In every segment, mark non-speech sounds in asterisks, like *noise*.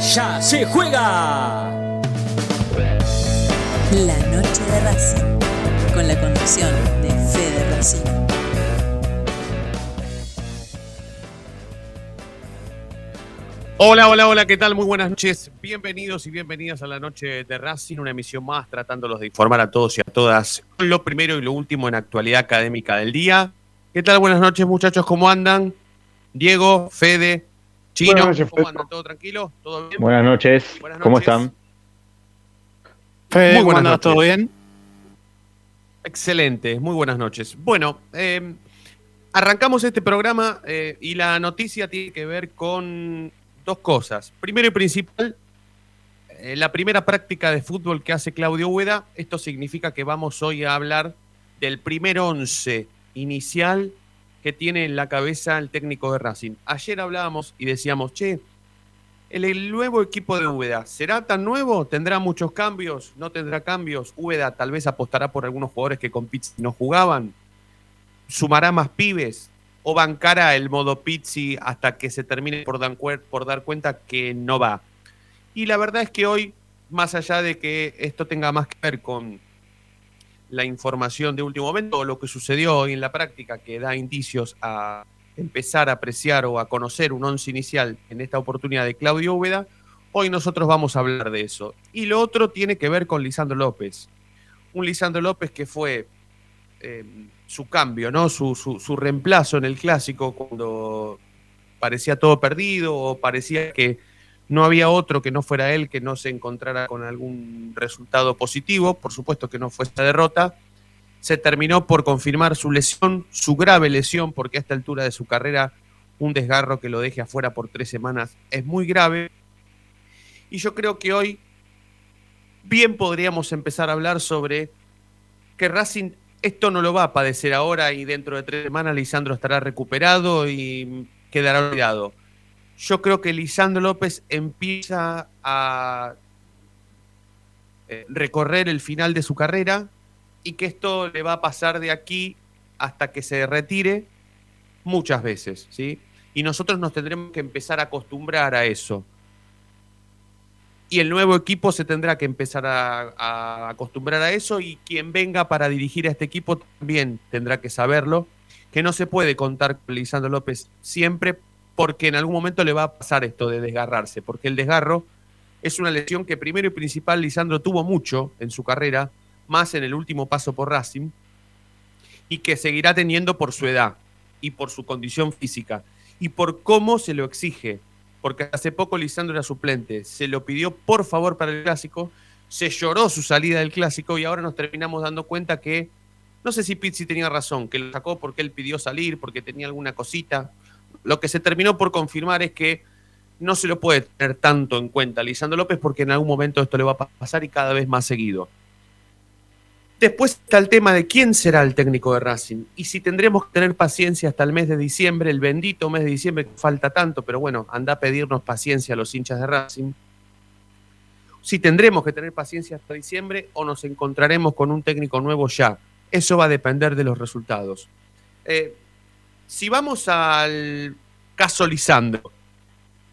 ya se juega. La noche de Racing, con la conducción de Fede Racing. Hola, hola, hola, ¿qué tal? Muy buenas noches. Bienvenidos y bienvenidas a la noche de Racing, una emisión más tratándolos de informar a todos y a todas lo primero y lo último en actualidad académica del día. ¿Qué tal? Buenas noches, muchachos, ¿cómo andan? Diego, Fede, Chino, Buenas noches, ¿cómo andan? ¿Todo tranquilo? ¿Todo bien? Buenas noches. Buenas ¿Cómo están? Fede, Muy ¿cómo buenas noches. ¿Todo bien? Excelente, muy buenas noches. Bueno, eh, arrancamos este programa eh, y la noticia tiene que ver con dos cosas. Primero y principal, eh, la primera práctica de fútbol que hace Claudio Hueda. Esto significa que vamos hoy a hablar del primer once inicial que tiene en la cabeza el técnico de Racing. Ayer hablábamos y decíamos, che, el, nuevo equipo de Úbeda, ¿será tan nuevo? ¿Tendrá muchos cambios? ¿No tendrá cambios? Úbeda tal vez apostará por algunos jugadores que con Pizzi no jugaban. ¿Sumará más pibes? ¿O bancará el modo Pizzi hasta que se termine por dar cuenta que no va? Y la verdad es que hoy, más allá de que esto tenga más que ver con la información de último momento o lo que sucedió hoy en la práctica, que da indicios a empezar a apreciar o a conocer un once inicial en esta oportunidad de Claudio Úbeda, hoy nosotros vamos a hablar de eso. Y lo otro tiene que ver con Lisandro López. Un Lisandro López que fue eh, su cambio, ¿no? Su, su- su reemplazo en el clásico cuando parecía todo perdido o parecía que no había otro que no fuera él que no se encontrara con algún resultado positivo. Por supuesto que no fue esta derrota se terminó por confirmar su lesión, su grave lesión, porque a esta altura de su carrera un desgarro que lo deje afuera por tres semanas es muy grave. Y yo creo que hoy bien podríamos empezar a hablar sobre que Racing esto no lo va a padecer ahora y dentro de tres semanas Lisandro estará recuperado y quedará olvidado. Yo creo que Lisandro López empieza a eh, recorrer el final de su carrera y que esto le va a pasar de aquí hasta que se retire muchas veces, ¿sí? Y nosotros nos tendremos que empezar a acostumbrar a eso. Y el nuevo equipo se tendrá que empezar a, a acostumbrar a eso y quien venga para dirigir a este equipo también tendrá que saberlo, que no se puede contar con Lisandro López siempre porque en algún momento le va a pasar esto de desgarrarse, porque el desgarro es una lesión que primero y principal Lisandro tuvo mucho en su carrera, más en el último paso por Racing, y que seguirá teniendo por su edad y por su condición física y por cómo se lo exige. Porque hace poco Lisandro era suplente, se lo pidió por favor para el clásico, se lloró su salida del clásico y ahora nos terminamos dando cuenta que, no sé si Pizzi tenía razón, que lo sacó porque él pidió salir, porque tenía alguna cosita. Lo que se terminó por confirmar es que no se lo puede tener tanto en cuenta Lisandro López porque en algún momento esto le va a pasar y cada vez más seguido. Después está el tema de quién será el técnico de Racing y si tendremos que tener paciencia hasta el mes de diciembre, el bendito mes de diciembre que falta tanto, pero bueno, anda a pedirnos paciencia a los hinchas de Racing. Si tendremos que tener paciencia hasta diciembre o nos encontraremos con un técnico nuevo ya. Eso va a depender de los resultados. Eh, si vamos al caso Lisandro,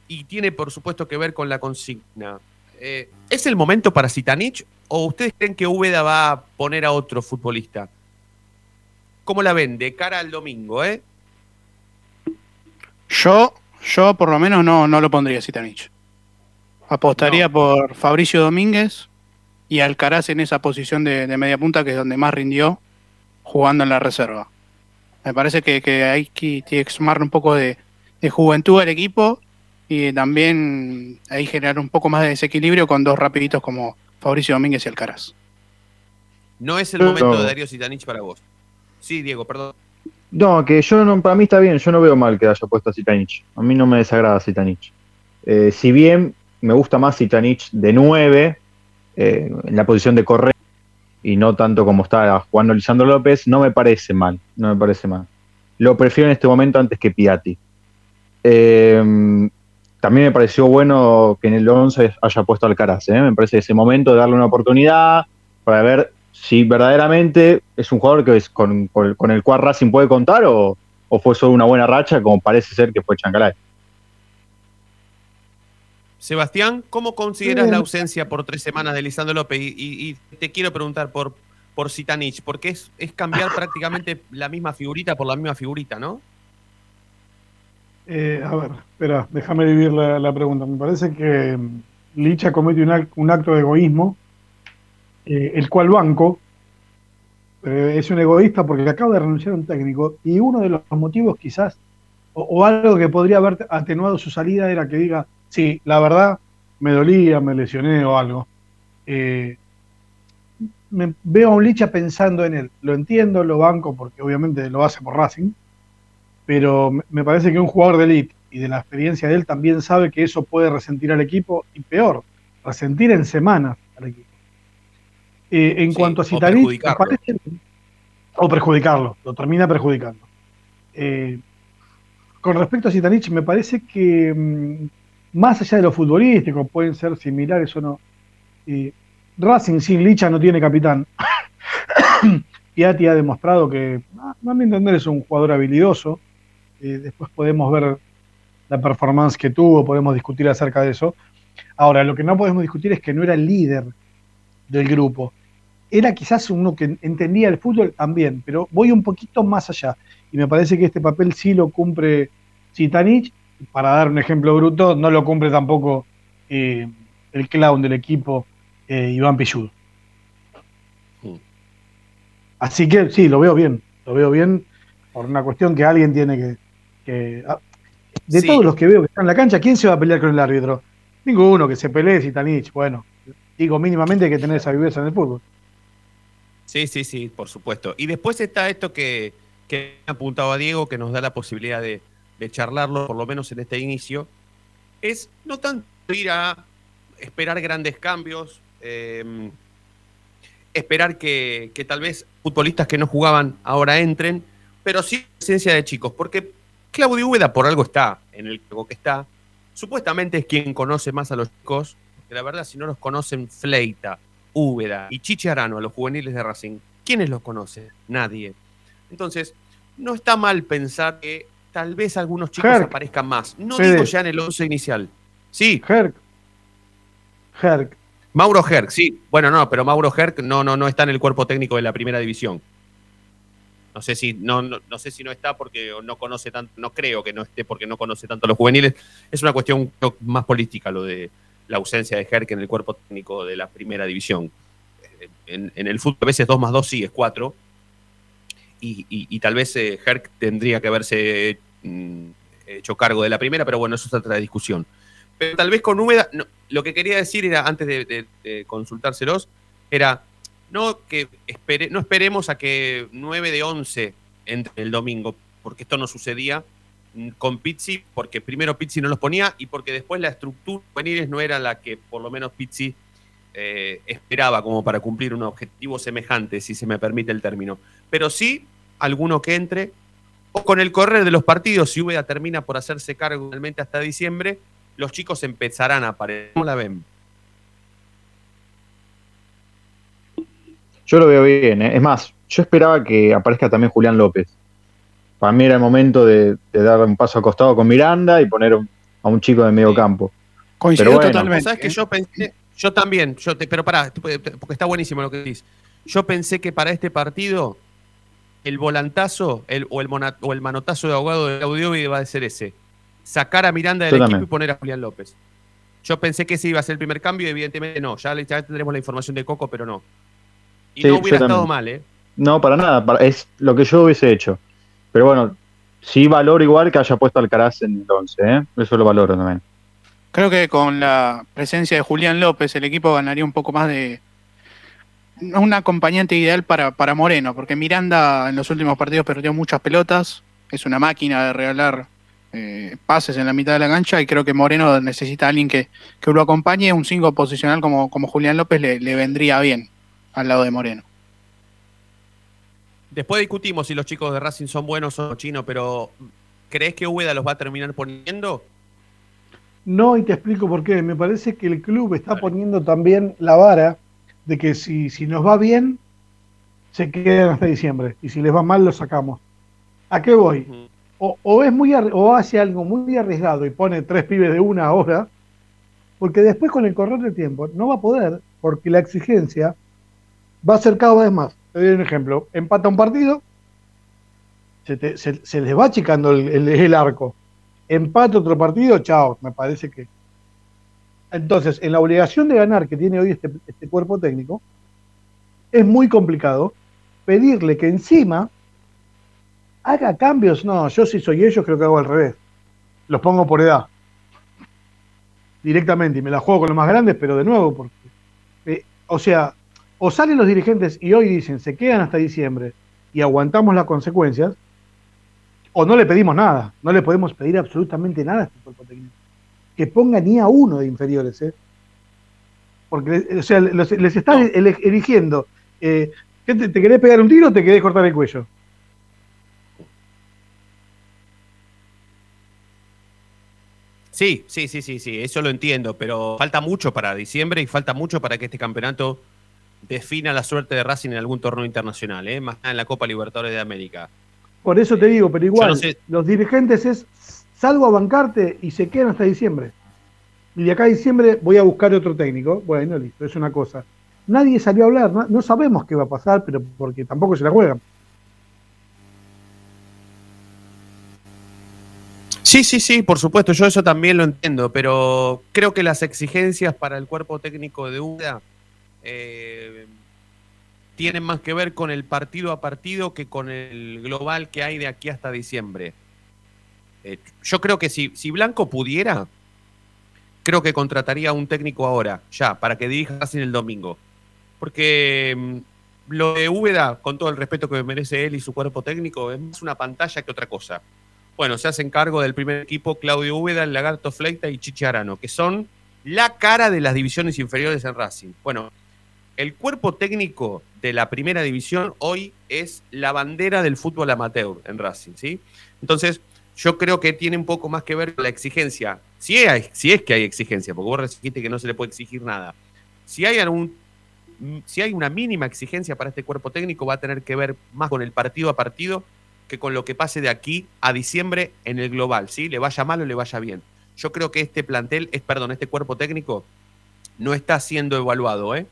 y tiene por supuesto que ver con la consigna, eh, ¿es el momento para Sitanich o ustedes creen que Úbeda va a poner a otro futbolista? ¿Cómo la ven? De cara al domingo, ¿eh? Yo, yo por lo menos no, no lo pondría Sitanich. Apostaría por Fabricio Domínguez y Alcaraz en esa posición de, de media punta que es donde más rindió jugando en la reserva. Me parece que, que hay que, tiene que un poco de, de juventud al equipo y también ahí generar un poco más de desequilibrio con dos rapiditos como Fabricio Domínguez y Alcaraz. No es el No. momento de Darío Sitanich para vos. Sí, Diego, perdón. No, que yo no, para mí está bien, yo no veo mal que haya puesto a Zitanich. A mí no me desagrada Zitanich. Eh, si bien me gusta más Sitanich de 9, eh, en la posición de correr, y no tanto como está jugando Lisandro López, no me parece mal, no me parece mal. Lo prefiero en este momento antes que Piatti. Eh, también me pareció bueno que en el 11 haya puesto Alcaraz, ¿eh? me parece ese momento de darle una oportunidad para ver si verdaderamente es un jugador que es con, con, el cual Racing puede contar o, o, fue solo una buena racha como parece ser que fue Chancalay. Sebastián, ¿cómo consideras la ausencia por tres semanas de Lisandro López? Y, te quiero preguntar por, por Zitanich, porque es, es cambiar *laughs* prácticamente la misma figurita por la misma figurita, ¿no? Eh, a ver, espera, déjame dividir la, pregunta. Me parece que mm, Licha comete un, acto de egoísmo, eh, el cual banco eh, es un egoísta porque acaba de renunciar a un técnico y uno de los motivos quizás, o algo que podría haber atenuado su salida era que diga, Sí, la verdad, me dolía, me lesioné o algo. Eh, me, veo a un Licha pensando en él. Lo entiendo, lo banco, porque obviamente lo hace por Racing, pero me parece que un jugador de elite y de la experiencia de él también sabe que eso puede resentir al equipo y peor, resentir en semanas al equipo. Eh, en cuanto a Citanich, o perjudicarlo, lo termina perjudicando. Eh, con respecto a Citanich, me parece que mm, más allá de lo futbolístico, pueden ser similares o no. Racing sin Licha no tiene capitán. *coughs* Piatti ha demostrado que, a mi entender, es un jugador habilidoso. después podemos ver la performance que tuvo, podemos discutir acerca de eso. Ahora, lo que no podemos discutir es que no era el líder del grupo. Era quizás uno que entendía el fútbol también, pero voy un poquito más allá. Y me parece que este papel sí lo cumple Zitanich para dar un ejemplo bruto, no lo cumple tampoco eh, el clown del equipo, eh, Iván Pilludo. Mm. Así que sí, lo veo bien, lo veo bien por una cuestión que alguien tiene que... Ah, de todos los que veo que están en la cancha, ¿quién se va a pelear con el árbitro? Ninguno que se pelee, Sitanich. Bueno, digo, mínimamente hay que tener esa viveza en el fútbol. Sí, sí, sí, por supuesto. Y después está esto que, que ha apuntado a Diego, que nos da la posibilidad de, de charlarlo, por lo menos en este inicio, es no tanto ir a esperar grandes cambios, em, esperar que, tal vez futbolistas que no jugaban ahora entren, pero sí presencia de chicos, porque Claudio Úbeda por algo está en el juego que está, supuestamente es quien conoce más a los chicos, que la verdad si no los conocen Fleita, Úbeda y Chichi Arano, a los juveniles de Racing, ¿quiénes los conocen? Nadie. Entonces, no está mal pensar que tal vez algunos chicos aparezcan más. No digo ya en el 11 inicial. Sí. Herc. Herc. Mauro Herc, sí. Bueno, no, pero Mauro Herc no, no, no está en el cuerpo técnico de la primera división. No sé si no, no, sé si no está porque no conoce tanto, no creo que no esté porque no conoce tanto a los juveniles. Es una cuestión más política lo de la ausencia de Herc en el cuerpo técnico de la primera división. En, el fútbol a veces 2 más 2 sí es 4, y, tal vez eh, Herc tendría que haberse mm, hecho cargo de la primera, pero bueno, eso es otra discusión. Pero tal vez con Húmeda, lo que quería decir era, antes de, consultárselos, era no que espere, no esperemos a que 9 de 11 entre el domingo, porque esto no sucedía mm, con Pizzi, porque primero Pizzi no los ponía y porque después la estructura juveniles no era la que por lo menos Pizzi eh, esperaba como para cumplir un objetivo semejante, si se me permite el término. Pero sí alguno que entre, o con el correr de los partidos, si Úbeda termina por hacerse cargo realmente hasta diciembre, los chicos empezarán a aparecer. ¿Cómo la ven? Yo lo veo bien, ¿eh? es más, yo esperaba que aparezca también Julián López. Para mí era el momento de, dar un paso acostado con Miranda y poner a un chico de medio campo. Coincido totalmente. ¿Sabes que yo pensé, yo también, yo pero pará, porque está buenísimo lo que dices. Yo pensé que para este partido el volantazo el, o, el o el manotazo de abogado de Claudio iba a ser ese. Sacar a Miranda del equipo y poner a Julián López. Yo pensé que ese iba a ser el primer cambio y evidentemente no. Ya, tendremos la información de Coco, pero no. Y no hubiera estado mal, ¿eh? No, para nada. es lo que yo hubiese hecho. Pero bueno, sí valoro igual que haya puesto Alcaraz en el 11, ¿eh? Eso lo valoro también. Creo que con la presencia de Julián López el equipo ganaría un poco más de, un acompañante ideal para, para Moreno, porque Miranda en los últimos partidos perdió muchas pelotas, es una máquina de regalar eh, pases en la mitad de la cancha y creo que Moreno necesita a alguien que, que lo acompañe. Un 5 posicional como, como Julián López le, le vendría bien al lado de Moreno. Después discutimos si los chicos de Racing son buenos o chinos, pero ¿crees que Úbeda los va a terminar poniendo? No, y te explico por qué. Me parece que el club está poniendo también la vara de que si, si nos va bien, se quedan hasta diciembre. Y si les va mal, lo sacamos. ¿A qué voy? O, o es muy o hace algo muy arriesgado y pone tres pibes de una hora, porque después con el correr del tiempo no va a poder, porque la exigencia va a ser cada vez más. Te doy un ejemplo. Empata un partido, se, te- se- se les va achicando el, el- el arco. Empata otro partido, chao, me parece que. Entonces, en la obligación de ganar que tiene hoy este, este cuerpo técnico, es muy complicado pedirle que encima haga cambios. No, yo si soy ellos creo que hago al revés. Los pongo por edad. Directamente, y me la juego con los más grandes, pero de nuevo, porque. eh, o sea, o salen los dirigentes y hoy dicen se quedan hasta diciembre y aguantamos las consecuencias, o no le pedimos nada, no le podemos pedir absolutamente nada a este cuerpo técnico. Que ponga ni a uno de inferiores, ¿eh? Porque, o sea, los- les estás No. eligiendo. eh, ¿qué te, ¿Te querés pegar un tiro o te querés cortar el cuello? Sí, sí, sí, sí, sí, eso lo entiendo, pero falta mucho para diciembre y falta mucho para que este campeonato defina la suerte de Racing en algún torneo internacional, ¿eh? más nada en la Copa Libertadores de América. Por eso te digo, pero igual, no sé. los dirigentes es salgo a bancarte y se quedan hasta diciembre. Y de acá a diciembre voy a buscar otro técnico. Bueno, listo, es una cosa. Nadie salió a hablar, no, sabemos qué va a pasar, pero porque tampoco se la juegan. Sí, sí, sí, por supuesto, yo eso también lo entiendo, pero creo que las exigencias para el cuerpo técnico de UDA eh, tienen más que ver con el partido a partido que con el global que hay de aquí hasta diciembre. Eh, yo creo que si, si Blanco pudiera, creo que contrataría a un técnico ahora, ya, para que dirija Racing el domingo. Porque mm, lo de Úbeda, con todo el respeto que merece él y su cuerpo técnico, es más una pantalla que otra cosa. Bueno, se hacen cargo del primer equipo Claudio Úbeda, el Lagarto Fleita y Chichi Arano, que son la cara de las divisiones inferiores en Racing. Bueno, el cuerpo técnico de la primera división hoy es la bandera del fútbol amateur en Racing, ¿sí? Entonces, yo creo que tiene un poco más que ver con la exigencia. Si, es que hay exigencia, porque vos dijiste que no se le puede exigir nada. Si hay algún si hay una mínima exigencia para este cuerpo técnico, va a tener que ver más con el partido a partido que con lo que pase de aquí a diciembre en el global, ¿sí? Le vaya mal o le vaya bien. Yo creo que este plantel, es, perdón, este cuerpo técnico no está siendo evaluado, ¿eh?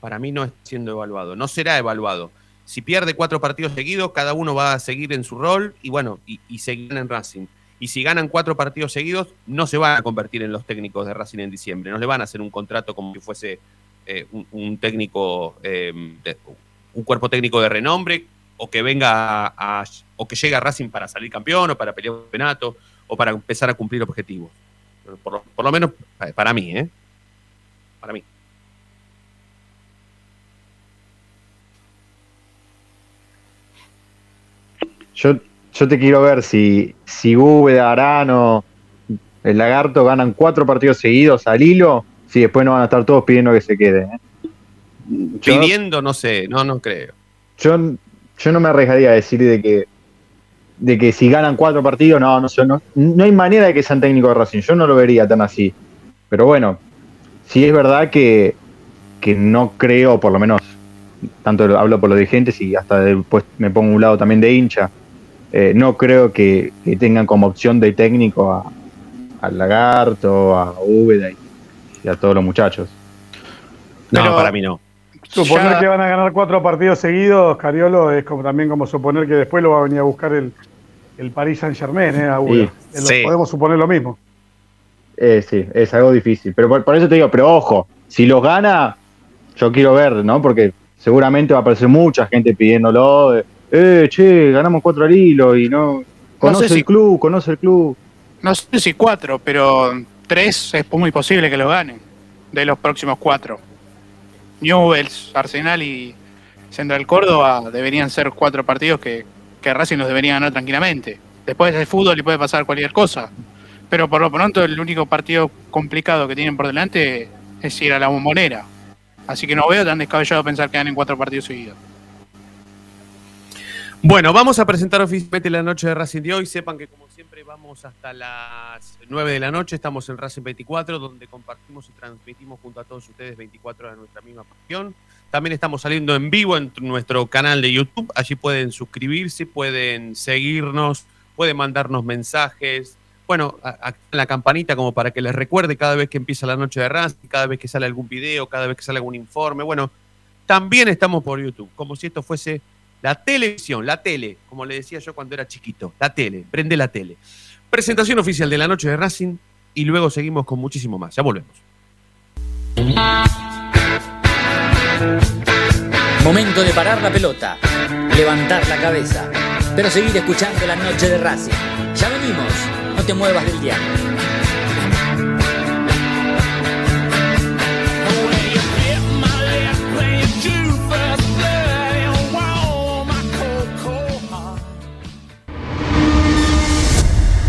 Para mí no está siendo evaluado, no será evaluado. Si pierde cuatro partidos seguidos, cada uno va a seguir en su rol y bueno, y, y seguirán en Racing. Y si ganan cuatro partidos seguidos, no se van a convertir en los técnicos de Racing en diciembre. No le van a hacer un contrato como si fuese eh, un, técnico, de- un cuerpo técnico de renombre, o que venga a, o que llegue a Racing para salir campeón, o para pelear un campeonato, o para empezar a cumplir objetivos. Por, lo- por lo menos eh, para mí, ¿eh? Para mí. Yo, yo te quiero ver si, si Úbeda, Arano, el Lagarto ganan cuatro partidos seguidos al hilo, si después no van a estar todos pidiendo que se queden. ¿eh? Yo- Pidiendo, no sé, no, no creo. yo, yo no me arriesgaría a decir de que de que si ganan cuatro partidos, no, no, sé, no, no hay manera de que sean técnicos de Racing. Yo no lo vería tan así. Pero bueno, sí es verdad que, que no creo, por lo menos, tanto lo- hablo por los dirigentes y hasta después me pongo un lado también de hincha, eh, no creo que, que tengan como opción de técnico a, al Lagarto, a Úbeda y, y a todos los muchachos. No, Pero- para mí no. Suponer Ya- que van a ganar cuatro partidos seguidos, Cariolo, es como también como suponer que después lo va a venir a buscar el, el Paris Saint Germain, ¿eh? A Úbeda. Sí. Eh, lo Sí. Podemos suponer lo mismo. Eh, sí, es algo difícil. Pero por, por eso te digo, pero ojo, si los gana, yo quiero ver, ¿no? Porque seguramente va a aparecer mucha gente pidiéndolo. de, eh, che, ganamos cuatro al hilo y no. Conoce sé el si- club, conoce el club. No sé si cuatro, pero tres es muy posible que lo ganen de los próximos cuatro. Newells, Arsenal y Central Córdoba deberían ser cuatro partidos que, que Racing los debería ganar tranquilamente. Después del fútbol y puede pasar cualquier cosa. Pero por lo pronto el único partido complicado que tienen por delante es ir a la bombonera. Así que no veo tan descabellado pensar que ganen cuatro partidos seguidos. Bueno, vamos a presentar oficialmente la noche de Racing de hoy. Sepan que como siempre vamos hasta las 9 de la noche. Estamos en Racing 24, donde compartimos y transmitimos junto a todos ustedes 24 horas de nuestra misma pasión. También estamos saliendo en vivo en nuestro canal de YouTube. Allí pueden suscribirse, pueden seguirnos, pueden mandarnos mensajes. Bueno, la campanita como para que les recuerde cada vez que empieza la noche de Racing, cada vez que sale algún video, cada vez que sale algún informe. Bueno, también estamos por YouTube, como si esto fuese la televisión, la tele, como le decía yo cuando era chiquito, la tele, prende la tele. Presentación oficial de la noche de Racing y luego seguimos con muchísimo más. Ya volvemos. Momento de parar la pelota, levantar la cabeza, pero seguir escuchando la noche de Racing. Ya venimos, no te muevas del diario.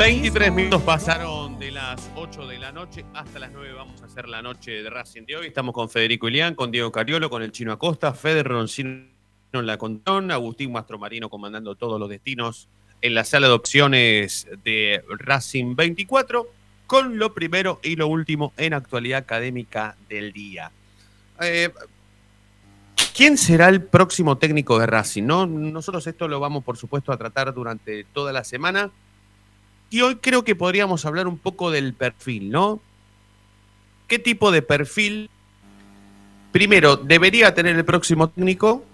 23 minutos pasaron de las 8 de la noche hasta las 9 vamos a hacer la noche de Racing de hoy. Estamos con Federico Ilián, con Diego Cariolo, con el Chino Acosta, Fede Roncino en la control, Agustín Mastromarino comandando todos los destinos en la sala de opciones de Racing 24, con lo primero y lo último en actualidad académica del día. Eh, ¿Quién será el próximo técnico de Racing? ¿no? Nosotros esto lo vamos, por supuesto, a tratar durante toda la semana. Y hoy creo que podríamos hablar un poco del perfil, ¿no? ¿Qué tipo de perfil, primero, debería tener el próximo técnico?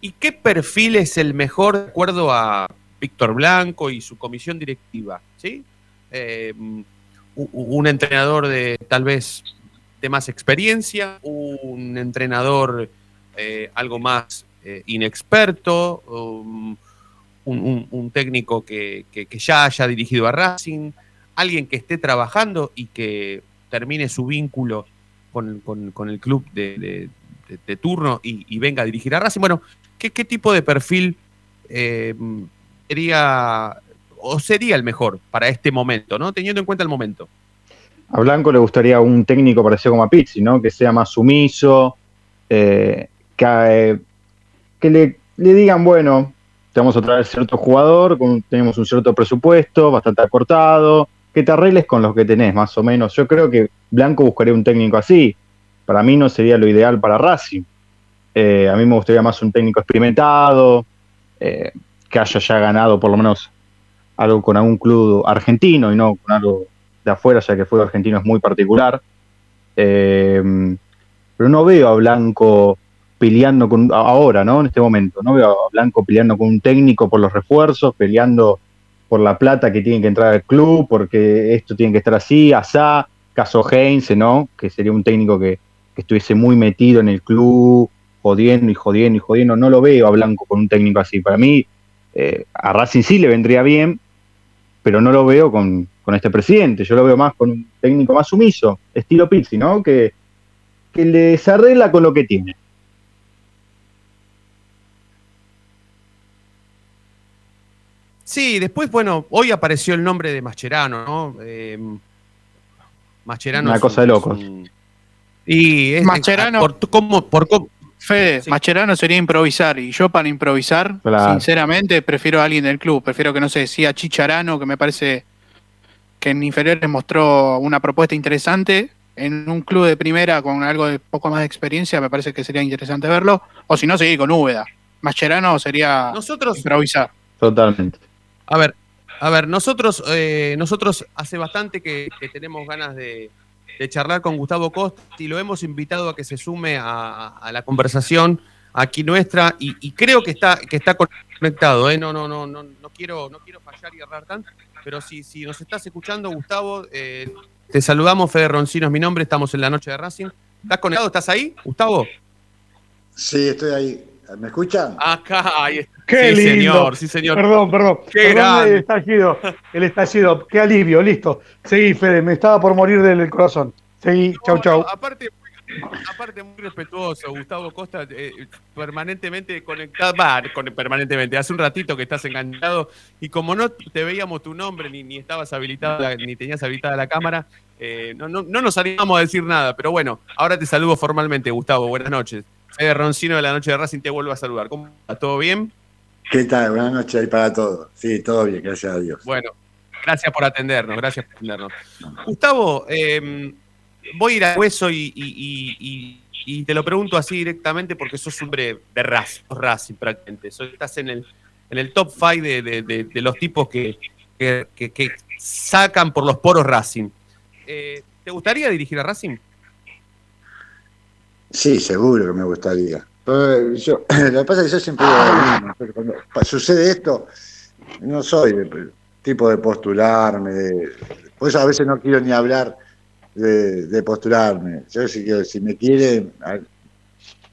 ¿Y qué perfil es el mejor de acuerdo a Víctor Blanco y su comisión directiva? ¿Sí? Eh, un entrenador de tal vez de más experiencia, un entrenador eh, algo más eh, inexperto, um, un, técnico que, que, ya haya dirigido a Racing, alguien que esté trabajando y que termine su vínculo con, con, el club de, de, turno y, venga a dirigir a Racing. Bueno, ¿qué, qué tipo de perfil eh, sería o sería el mejor para este momento, ¿no? teniendo en cuenta el momento? A Blanco le gustaría un técnico parecido como a Pizzi, ¿no? Que sea más sumiso, eh, que, eh, le, digan, bueno, tenemos otra vez cierto jugador, tenemos un cierto presupuesto, bastante acortado, que te arregles con los que tenés, más o menos. Yo creo que Blanco buscaría un técnico así. Para mí no sería lo ideal para Racing. Eh, a mí me gustaría más un técnico experimentado, eh, que haya ya ganado por lo menos algo con algún club argentino y no con algo de afuera, ya que el fútbol argentino es muy particular. Eh, pero no veo a Blanco peleando con ahora, ¿no? En este momento, no veo a Blanco peleando con un técnico por los refuerzos, peleando por la plata que tiene que entrar al club, porque esto tiene que estar así, asá, caso Heinze, ¿no? Que sería un técnico que, que, estuviese muy metido en el club, jodiendo y jodiendo y jodiendo. No lo veo a Blanco con un técnico así. Para mí, eh, a Racing sí le vendría bien, pero no lo veo con, con, este presidente. Yo lo veo más con un técnico más sumiso, estilo Pizzi, ¿no? Que, que les arregla con lo que tiene. Sí, después, bueno, hoy apareció el nombre de Mascherano, ¿no? Eh, Mascherano. Una cosa un, de locos. Un... Y es, Mascherano. Por, ¿cómo, por, cómo, Fede, sí. Mascherano sería improvisar y yo para improvisar, claro. sinceramente, prefiero a alguien del club. Prefiero que no se decía Chicharano, que me parece que en inferiores mostró una propuesta interesante. En un club de primera con algo de poco más de experiencia, me parece que sería interesante verlo. O si no, seguir con Úbeda. Mascherano sería Nosotros, improvisar. Totalmente. A ver, a ver, nosotros, eh, nosotros hace bastante que, tenemos ganas de, charlar con Gustavo Costa y lo hemos invitado a que se sume a, a la conversación aquí nuestra y, y, creo que está, que está conectado, ¿eh? no, no, no, no, no, quiero, no quiero fallar y errar tanto, pero si, si nos estás escuchando, Gustavo, eh, te saludamos, Fede Roncino es mi nombre, estamos en la noche de Racing. ¿Estás conectado? ¿Estás ahí, Gustavo? Sí, estoy ahí. ¿Me escuchan? Acá, ahí está. Qué sí, lindo. señor, sí, señor. Perdón, perdón. Qué perdón el estallido, el estallido. Qué alivio, listo. Seguí, Fede, me estaba por morir del corazón. Seguí, no, chau, chau. Aparte, aparte, muy respetuoso, Gustavo Costa, eh, permanentemente conectado, va, con, permanentemente, hace un ratito que estás enganchado y como no te veíamos tu nombre, ni, ni estabas habilitada, ni tenías habilitada la cámara, eh, no, no, no, nos animamos a decir nada, pero bueno, ahora te saludo formalmente, Gustavo, buenas noches. Fede Roncino de la Noche de Racing te vuelvo a saludar. ¿Cómo está? ¿Todo bien? ¿Qué tal? Buenas noches ahí para todos. Sí, todo bien, gracias a Dios. Bueno, gracias por atendernos, gracias por atendernos. Gustavo, eh, voy a ir a hueso y, y- y- y te lo pregunto así directamente porque sos hombre de Racing, sos Racing prácticamente. Sos- estás en el, en el top 5 de, de- de- de los tipos que, que- que- que sacan por los poros Racing. Eh, ¿Te gustaría dirigir a Racing? Sí, seguro que me gustaría. Yo- *clears throat* lo que pasa es que yo siempre digo Cuando sucede esto, no soy tipo de postularme. de- por eso a veces no quiero ni hablar de, postularme. Yo si, si me quieren,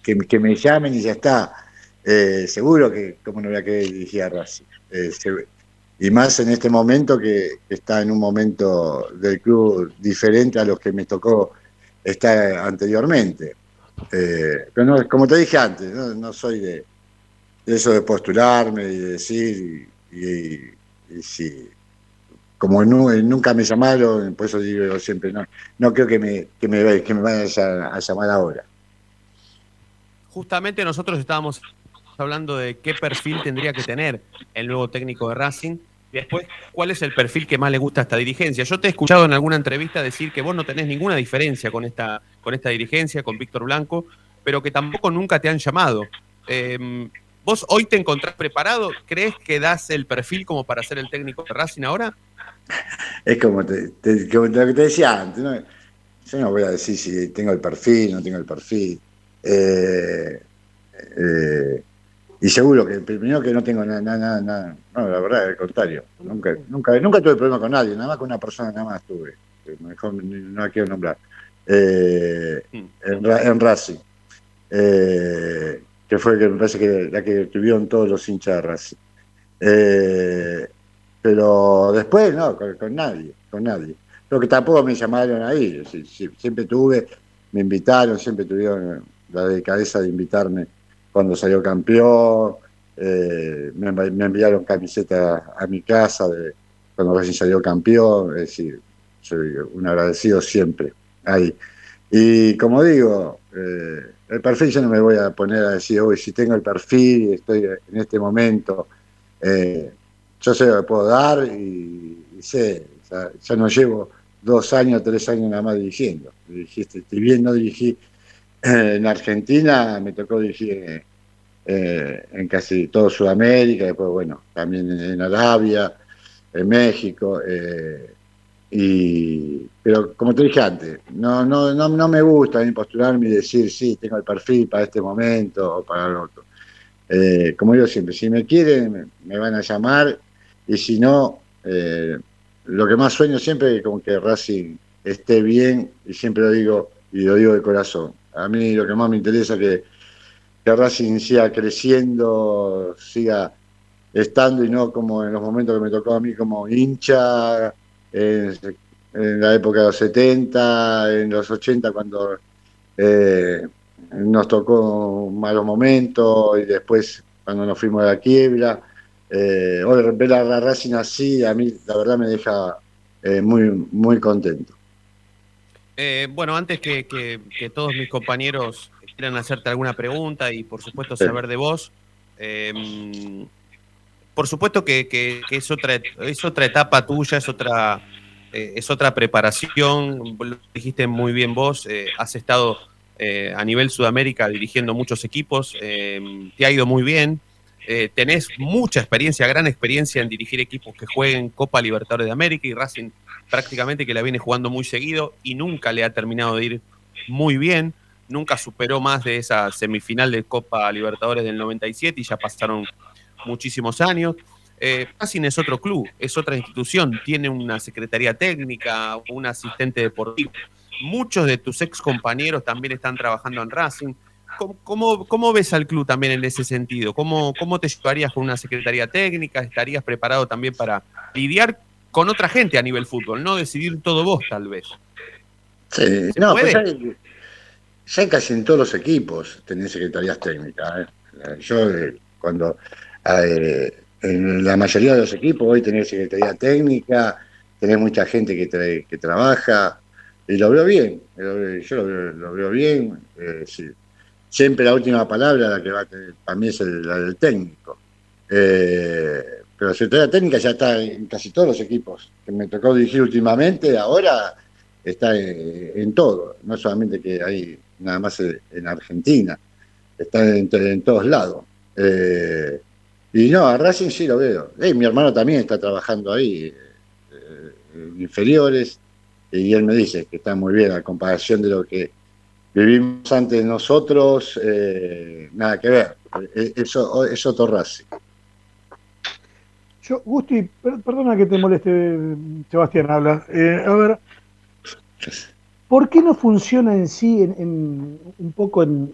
que, me llamen y ya está. Eh, seguro que como no voy a querer dirigir a Racing. Eh, y más en este momento que está en un momento del club diferente a los que me tocó estar anteriormente. Eh, pero no, como te dije antes, no, soy de, eso de postularme y de decir, y, y- si, como nu- nunca me llamaron, por eso digo siempre, no, no creo que me, que me, vayan a, a llamar ahora. Justamente nosotros estábamos hablando de qué perfil tendría que tener el nuevo técnico de Racing. Después, ¿cuál es el perfil que más le gusta a esta dirigencia? Yo te he escuchado en alguna entrevista decir que vos no tenés ninguna diferencia con esta, con esta dirigencia, con Víctor Blanco, pero que tampoco nunca te han llamado. Eh, ¿Vos hoy te encontrás preparado? ¿Crees que das el perfil como para ser el técnico de Racing ahora? Es como, te, lo que te decía antes, ¿no? yo no voy a decir si tengo el perfil, no tengo el perfil. Eh, eh, y seguro que primero que no tengo nada, nada, nada, no, la verdad, al contrario, nunca, nunca, nunca tuve problema con nadie, nada más con una persona nada más tuve, mejor no la quiero nombrar, eh, en, Ra- en Racing, eh, que fue que me parece que la que tuvieron todos los hinchas de Racing. Eh, pero después, no, con, con nadie, con nadie. Lo que tampoco me llamaron ahí, si- si- siempre tuve, me invitaron, siempre tuvieron la delicadeza de invitarme cuando salió campeón, eh, me, envi- me enviaron camisetas a mi casa de, cuando recién salió campeón, es decir, soy un agradecido siempre ahí. Y como digo, eh, el perfil yo no me voy a poner a decir, hoy si tengo el perfil y estoy en este momento, eh, yo sé lo que puedo dar y, sé, o yo no llevo dos años, tres años nada más dirigiendo. Dirigiste, si bien no dirigí eh, en Argentina, me tocó dirigir eh, en casi todo Sudamérica, después, bueno, también en, en Arabia, en México. eh, y, pero como te dije antes, no, no, no, no me gusta ni postularme y decir, sí, tengo el perfil para este momento o para el otro. Eh, como digo siempre, si me quieren, me van a llamar y si no, eh, lo que más sueño siempre es como que Racing esté bien y siempre lo digo y lo digo de corazón. A mí lo que más me interesa es que, que Racing siga creciendo, siga estando y no como en los momentos que me tocó a mí como hincha, en, en la época de los 70, en los 80 cuando eh, nos tocó malos momentos y después cuando nos fuimos de la quiebra. Eh, hoy ver a la Racing así, a mí la verdad me deja eh, muy, muy contento. Eh, bueno, antes que, que- que todos mis compañeros quieran hacerte alguna pregunta y por supuesto saber de vos, eh, por supuesto que, es, otra, es otra etapa tuya, es otra, eh, es otra preparación, dijiste muy bien vos, eh, has estado eh, a nivel Sudamérica dirigiendo muchos equipos, te ha ido muy bien, tenés mucha experiencia, gran experiencia en dirigir equipos que jueguen Copa Libertadores de América y Racing prácticamente que la viene jugando muy seguido y nunca le ha terminado de ir muy bien, nunca superó más de esa semifinal de Copa Libertadores del 97 y ya pasaron muchísimos años. Eh, Racing es otro club, es otra institución, tiene una secretaría técnica, un asistente deportivo. Muchos de tus ex compañeros también están trabajando en Racing. ¿Cómo, cómo- cómo ves al club también en ese sentido? ¿Cómo, ¿Cómo te llevarías con una secretaría técnica? ¿Estarías preparado también para lidiar con otra gente a nivel fútbol? No decidir todo vos, tal vez. Sí, ¿Se no, pues ya, casi en todos los equipos tenés secretarías técnicas. ¿eh? Yo, eh, cuando eh, en la mayoría de los equipos hoy tenés secretaría técnica, tenés mucha gente que, tra- que trabaja, y lo veo bien, yo lo veo, lo veo bien. eh, siempre la última palabra la que va a tener, mí es la del técnico. Eh, pero la Secretaría Técnica ya está en casi todos los equipos que me tocó dirigir últimamente, ahora está en, todo, no solamente que hay nada más en Argentina, está en, todos lados. Y no, a Racing sí lo veo. Eh, mi hermano también está trabajando ahí, eh, en inferiores, y él me dice que está muy bien a comparación de lo que vivimos antes nosotros, eh, nada que ver. Eh, Eso es otro Racing. Yo, Gusti, per- perdona que te moleste, Sebastián habla. Eh, a ver, ¿por qué no funciona en sí, en, un poco en-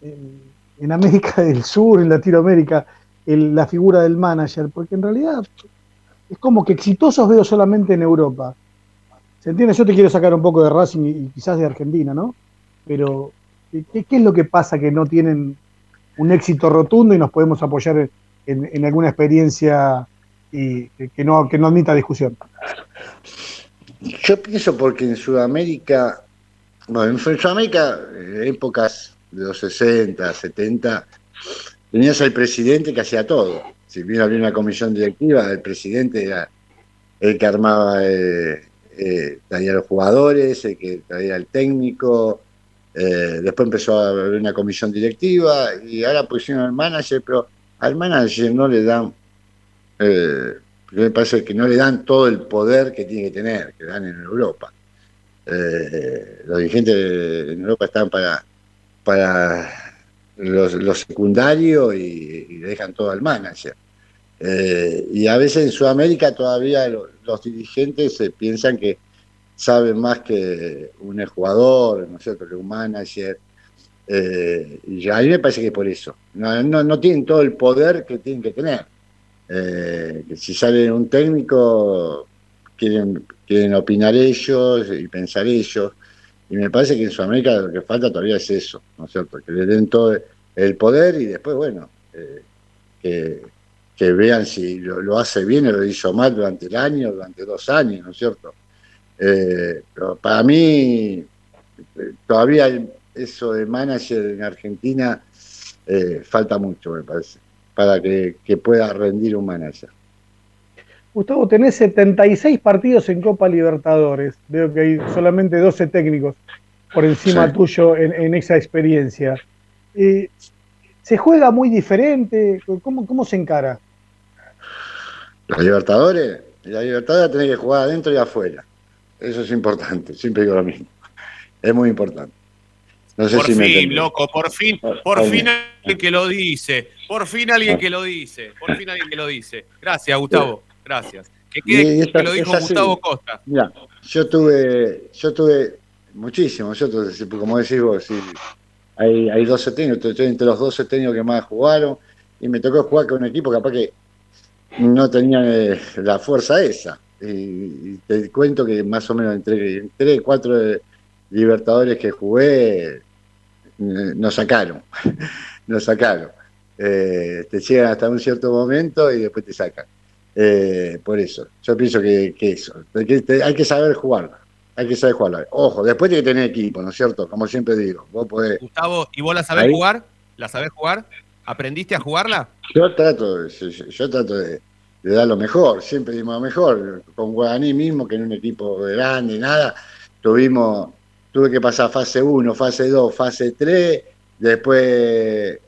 en América del Sur, en Latinoamérica, el- la figura del manager? Porque en realidad es como que exitosos veo solamente en Europa. ¿Se entiende? Yo te quiero sacar un poco de Racing y, quizás de Argentina, ¿no? Pero, ¿qué, es lo que pasa que no tienen un éxito rotundo y nos podemos apoyar en, alguna experiencia y que, no, que no admita discusión? Yo pienso porque en Sudamérica, bueno, en Sudamérica, épocas de los 60, 70, tenías al presidente que hacía todo. Si bien había una comisión directiva, el presidente era el que armaba, eh, eh, traía los jugadores, el que traía el técnico. eh, después empezó a haber una comisión directiva y ahora pusieron al manager, pero al manager no le dan eh, me parece que no le dan todo el poder que tiene que tener, que dan en Europa. Los dirigentes en Europa están para, para los, los secundarios y, y dejan todo al manager. Eh, y a veces en Sudamérica todavía lo- los dirigentes se piensan que saben más que un jugador, ¿no es cierto?, que un manager. Eh, y a mí me parece que por eso. No, no, no tienen todo el poder que tienen que tener. Eh, si sale un técnico, quieren, quieren opinar ellos y pensar ellos. Y me parece que en Sudamérica lo que falta todavía es eso, ¿no es cierto? Que le den todo el poder y después, bueno, eh, que, que vean si lo, lo hace bien o lo hizo mal durante el año, durante dos años, ¿no es cierto? Eh, pero para mí, eh, todavía eso de manager en Argentina eh, falta mucho, me parece, para que, que pueda rendir un manager. Gustavo, tenés 76 partidos en Copa Libertadores. Veo que hay solamente 12 técnicos por encima Sí. tuyo en, en esa experiencia. Eh, ¿Se juega muy diferente? ¿Cómo, cómo se encara? La Libertadores, la Libertadores tenés que jugar adentro y afuera. Eso es importante, siempre digo lo mismo. Es muy importante. No sé por si fin, loco, por fin, por fin alguien que lo dice. Por fin alguien que lo dice. Por *laughs* fin alguien que lo dice. Gracias, Gustavo. Gracias. Que quede esta- que lo dijo. Gustavo Costa. Mira, yo tuve, yo tuve muchísimo, yo tuve, como decís vos, sí, hay, hay 12 técnicos, estoy entre los 12 técnicos que más jugaron, y me tocó jugar con un equipo capaz que no tenía eh, la fuerza esa. Y, y te cuento que más o menos entre, entre cuatro eh, libertadores que jugué, eh, nos sacaron, *laughs* nos sacaron. Te llegan hasta un cierto momento y después te sacan. Eh, por eso, yo pienso que, que eso, de que te- hay que saber jugar, hay que saber jugar. Ojo, después tiene que tener equipo, ¿no es cierto? Como siempre digo, vos podés, Gustavo, ¿y vos la sabés Ahí. jugar? ¿La sabés jugar? ¿Aprendiste a jugarla? yo trato, yo, yo- yo trato de, de dar lo mejor, siempre dimos lo mejor, con Guaraní mismo, que en un equipo grande, nada, tuvimos, tuve que pasar fase 1, fase 2, fase 3, después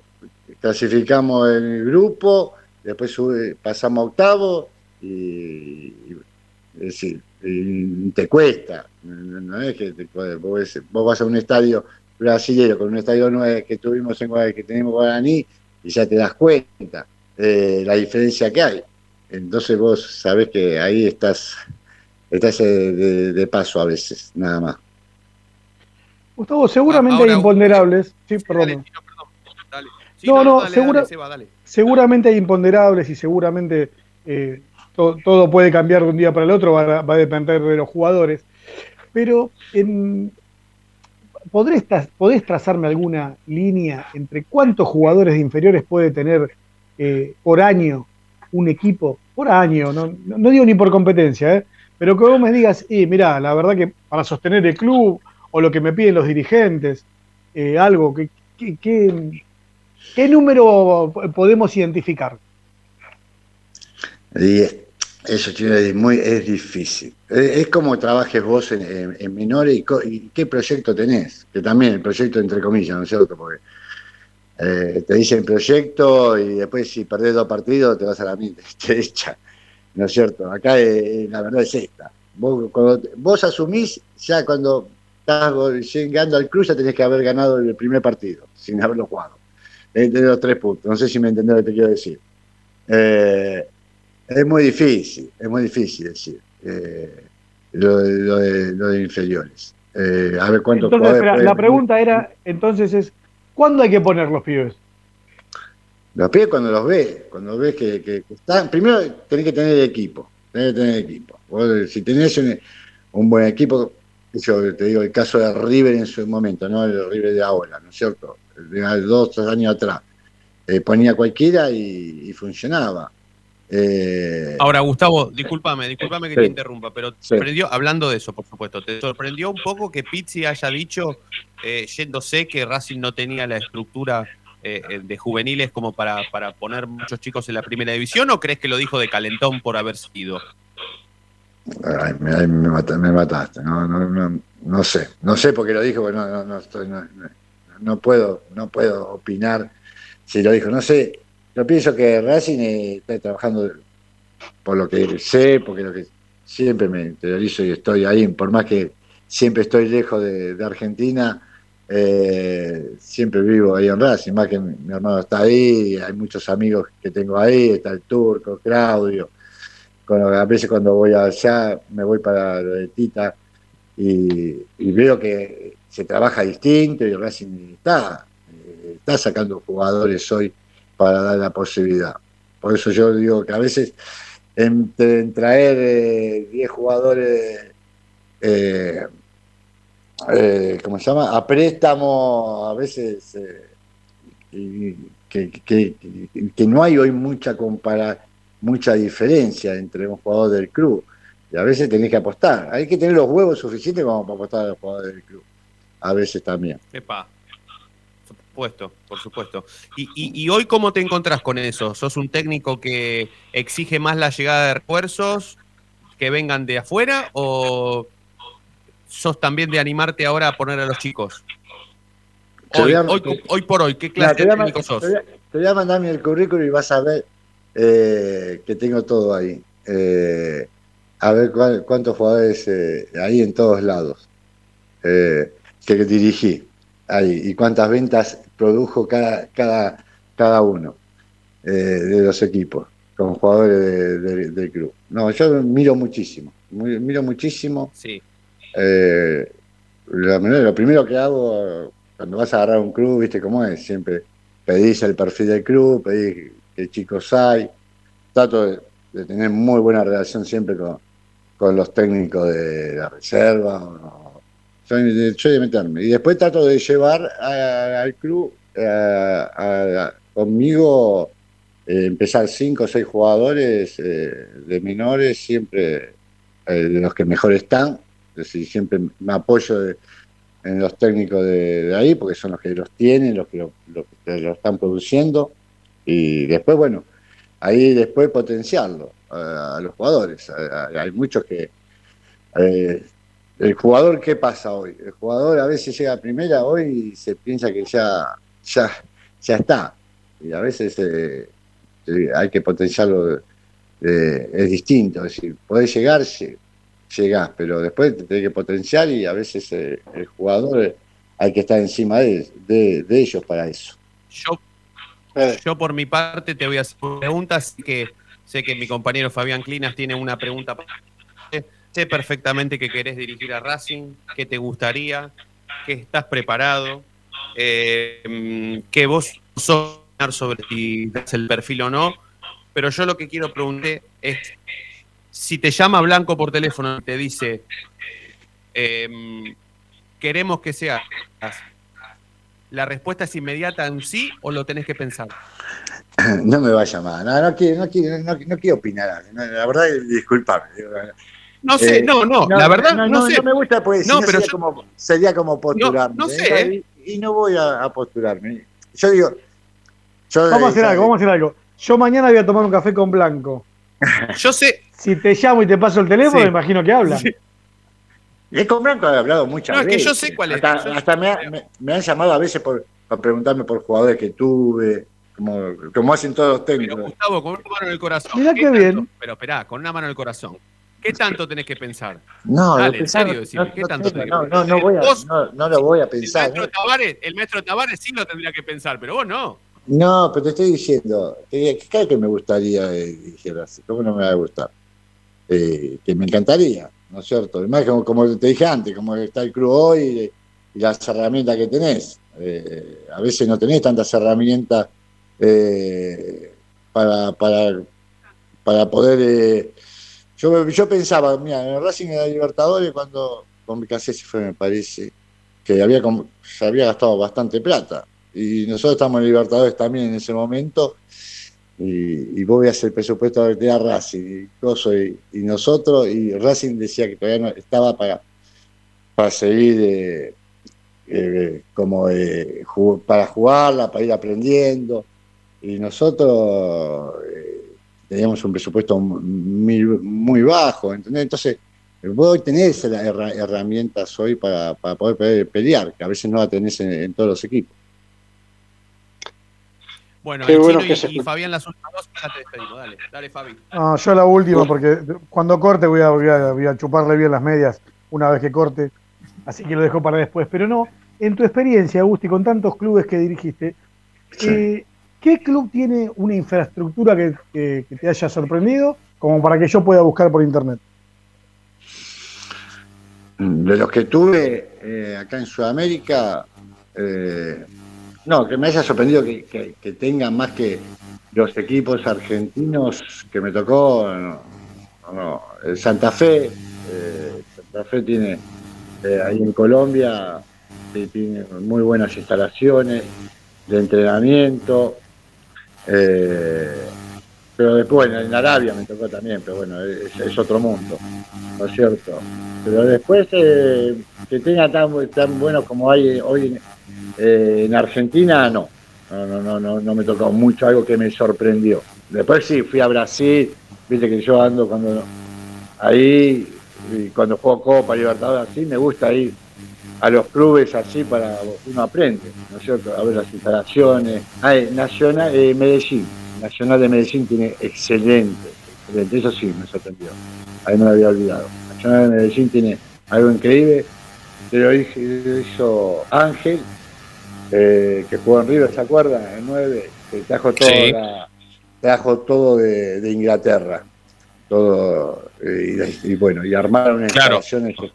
clasificamos el grupo, después sube- pasamos a octavo y, y- es decir, y te cuesta, no, no es que te- vos, vos vas a un estadio brasileño con un estadio nuevo que tuvimos en Guaraní, que tenemos Guaraní y ya te das cuenta eh, la diferencia que hay. Entonces vos sabés que ahí estás, estás eh, de, de paso a veces, nada más. Gustavo, seguramente Ahora, hay imponderables. Sí, perdón. Dale. Sí, No, no, dale, segura- dale, Seba, dale. Seguramente hay imponderables y seguramente eh, to- todo puede cambiar de un día para el otro, va, a- depender de los jugadores. Pero en, ¿podrés, tra- ¿podés trazarme alguna línea entre cuántos jugadores de inferiores puede tener eh, por año un equipo? Por año, no, digo ni por competencia, ¿eh? pero que vos me digas, y mirá, la verdad que para sostener el club o lo que me piden los dirigentes, eh, algo, que- ¿Qué número podemos identificar? Eso es, muy, es difícil. Es, como trabajes vos en, en, menores y, qué proyecto tenés. Que también el proyecto entre comillas, ¿no es cierto? Porque eh, te dicen proyecto y después si perdés dos partidos te vas a la mente, *laughs* te echa. ¿No es cierto? Acá eh, la verdad es esta. Vos, cuando, vos asumís, ya cuando estás llegando al cruz ya tenés que haber ganado el primer partido, sin haberlo jugado. De los tres puntos. No sé si me entendés lo que te quiero decir. Eh, es muy difícil, es muy difícil decir eh, lo, de, inferiores. Eh, a ver cuánto. Entonces, la pregunta era, entonces es, ¿cuándo hay que poner los pibes? Los pibes cuando los ves, cuando ves que, están, primero tenés que tener equipo, tenés que tener equipo. si tenés un, buen equipo, yo te digo el caso de River en su momento, no el River de ahora, ¿no es cierto? De dos, tres años atrás. Eh, ponía cualquiera y funcionaba. Eh, Ahora, Gustavo, discúlpame, discúlpame que te interrumpa, pero te sorprendió, hablando de eso, por supuesto, ¿te sorprendió un poco que Pizzi haya dicho, eh, yéndose, que Racing no tenía la estructura eh, de juveniles como para, para poner muchos chicos en la primera división o crees que lo dijo de calentón por haber sido? Ay, me, mataste, no, sé, no sé por qué lo dijo, porque no, no, estoy, no, puedo, no puedo opinar si lo dijo, no sé, yo pienso que Racing está trabajando por lo que sé, porque lo que siempre me interiorizo y estoy ahí, por más que siempre estoy lejos de, Argentina, eh, siempre vivo ahí en Racing, más que mi, hermano está ahí, hay muchos amigos que tengo ahí, está el turco, Claudio, a veces cuando voy allá me voy para lo de Tita y, veo que se trabaja distinto y Racing está, eh, está sacando jugadores hoy para dar la posibilidad. Por eso yo digo que a veces en, traer 10 eh, jugadores, eh, ¿cómo se llama? A préstamo, a veces que, que, no hay hoy mucha compara, mucha diferencia entre un jugador del club. Y a veces tenés que apostar. Hay que tener los huevos suficientes como para apostar a los jugadores del club. A veces también. Epa supuesto, por supuesto. Y, y, hoy cómo te encontrás con eso? ¿Sos un técnico que exige más la llegada de refuerzos que vengan de afuera o sos también de animarte ahora a poner a los chicos? Hoy, por hoy, ¿qué clase de técnico sos? Te voy, a, mandar mi currículum y vas a ver eh, que tengo todo ahí. Eh, a ver cuántos jugadores eh, ahí en todos lados que dirigí ahí y cuántas ventas produjo cada, cada, cada uno eh, de los equipos como jugadores del club. No, yo miro muchísimo, miro muchísimo. Sí. Eh, lo, primero que hago cuando vas a agarrar un club, viste cómo es, siempre pedís el perfil del club, pedís qué chicos hay, trato de, tener muy buena relación siempre con, con los técnicos de la reserva soy, de meterme. Y después trato de llevar al club conmigo, eh, empezar cinco o seis jugadores eh, de menores, siempre eh, de los que mejor están. Es decir, siempre me apoyo en los técnicos de, ahí, porque son los que los tienen, los que lo, están produciendo. Y después, bueno, ahí después potenciarlo a, los jugadores. hay muchos que el jugador, ¿qué pasa hoy? El jugador a veces llega a primera hoy y se piensa que ya, ya, ya está. Y a veces eh, eh, hay que potenciarlo, eh, es distinto. Es decir, podés llegar, llegás, pero después te tenés que potenciar y a veces el jugador hay que estar encima de, de, ellos para eso. Yo, yo por mi parte te voy a hacer preguntas que sé que mi compañero Fabián Clinas tiene una pregunta para sé perfectamente que querés dirigir a Racing, que te gustaría, que estás preparado, eh, que vos sos sobre si das el perfil o no, pero yo lo que quiero preguntar es si te llama Blanco por teléfono y te dice em, queremos que seas, ¿la respuesta es inmediata en sí o lo tenés que pensar? No me va a llamar, no, no, quiero, no, quiero, no, quiero opinar, la verdad, disculpame. No sé, eh, no, no, la verdad no, sé. No me gusta pues no, pero sería, como, sería como postularme. No, sé. ¿eh? Y, no voy a, a, postularme. Yo digo, Yo, Vamos a hacer eh, algo, vamos a hacer algo. Yo mañana voy a tomar un café con Blanco. *laughs* Yo sé. Si te llamo y te paso el teléfono, Sí. me imagino que habla. Es con Blanco he hablado muchas No, es que veces. yo sé cuál es. Hasta, Yo- hasta me, ha- me- me han llamado a veces por, para preguntarme por jugadores que tuve, como, como hacen todos los técnicos. Gustavo, con una mano en el corazón. Mirá qué bien. Pero esperá, con una mano en el corazón. ¿Qué tanto tenés que pensar? No, Dale, en serio, no- decime, no- ¿qué tanto tenés no, que no, pensar? no voy a, Vos, no, no lo voy a el pensar. maestro Tavares, el maestro Tavares sí lo tendría que pensar, pero vos no. No, pero te estoy diciendo, que, claro que me gustaría, eh, dijeras, ¿cómo no me va a gustar? Eh, que me encantaría, ¿no es cierto? Además, como, como te dije antes, como está el club hoy y, y las herramientas que tenés. Eh, a veces no tenés tantas herramientas eh, para, para, para poder... yo, pensaba, mira, en el Racing de Libertadores, cuando con Becasese fue, me parece, que había, se había gastado bastante plata. Y nosotros estamos en Libertadores también en ese momento. Y, y vos veías el presupuesto que tenía Racing y, Coso y, nosotros, y Racing decía que todavía no estaba para, para seguir eh, eh, como eh, ju- para jugarla, para ir aprendiendo. Y nosotros teníamos un presupuesto muy, muy bajo, ¿entendés? Entonces, vos hoy tenés las herra- herramientas hoy para, para poder pe- pelear, que a veces no la tenés en, en todos los equipos. Bueno, Qué el bueno Chino que y, se y Fabián las últimas dos, ya te despedimos. Dale, dale, Fabi. No, yo la última, porque cuando corte voy a, voy, a, voy a chuparle bien las medias una vez que corte. Así que lo dejo para después. Pero no, en tu experiencia, Agusti, con tantos clubes que dirigiste, eh, ¿qué club tiene una infraestructura que, te haya sorprendido como para que yo pueda buscar por internet? De los que tuve eh, acá en Sudamérica, eh, no, que me haya sorprendido que, tengan más que los equipos argentinos que me tocó, no, no, el Santa Fe, eh, Santa Fe tiene ahí en Colombia, tiene muy buenas instalaciones de entrenamiento, eh, pero después en Arabia me tocó también, pero bueno, es, otro mundo, ¿no es cierto? Pero después eh, que tenga tan, tan buenos como hay hoy en, eh, en Argentina, no. No, no, no, no, no me tocó mucho algo que me sorprendió. Después sí, fui a Brasil, viste que yo ando cuando ahí, cuando juego Copa Libertadores así, me gusta ir a los clubes así para uno aprende, ¿no es cierto? A ver las instalaciones. Ah, eh, Nacional, eh, Medellín, Nacional de Medellín tiene excelente, excelente, eso sí me sorprendió. Ahí me lo había olvidado. Nacional de Medellín tiene algo increíble, pero hizo Ángel, eh, que jugó en River, ¿se acuerdan? El 9, que trajo todo, Sí. la- trajo todo de, de Inglaterra. Todo, eh, y, y bueno, y armaron Claro,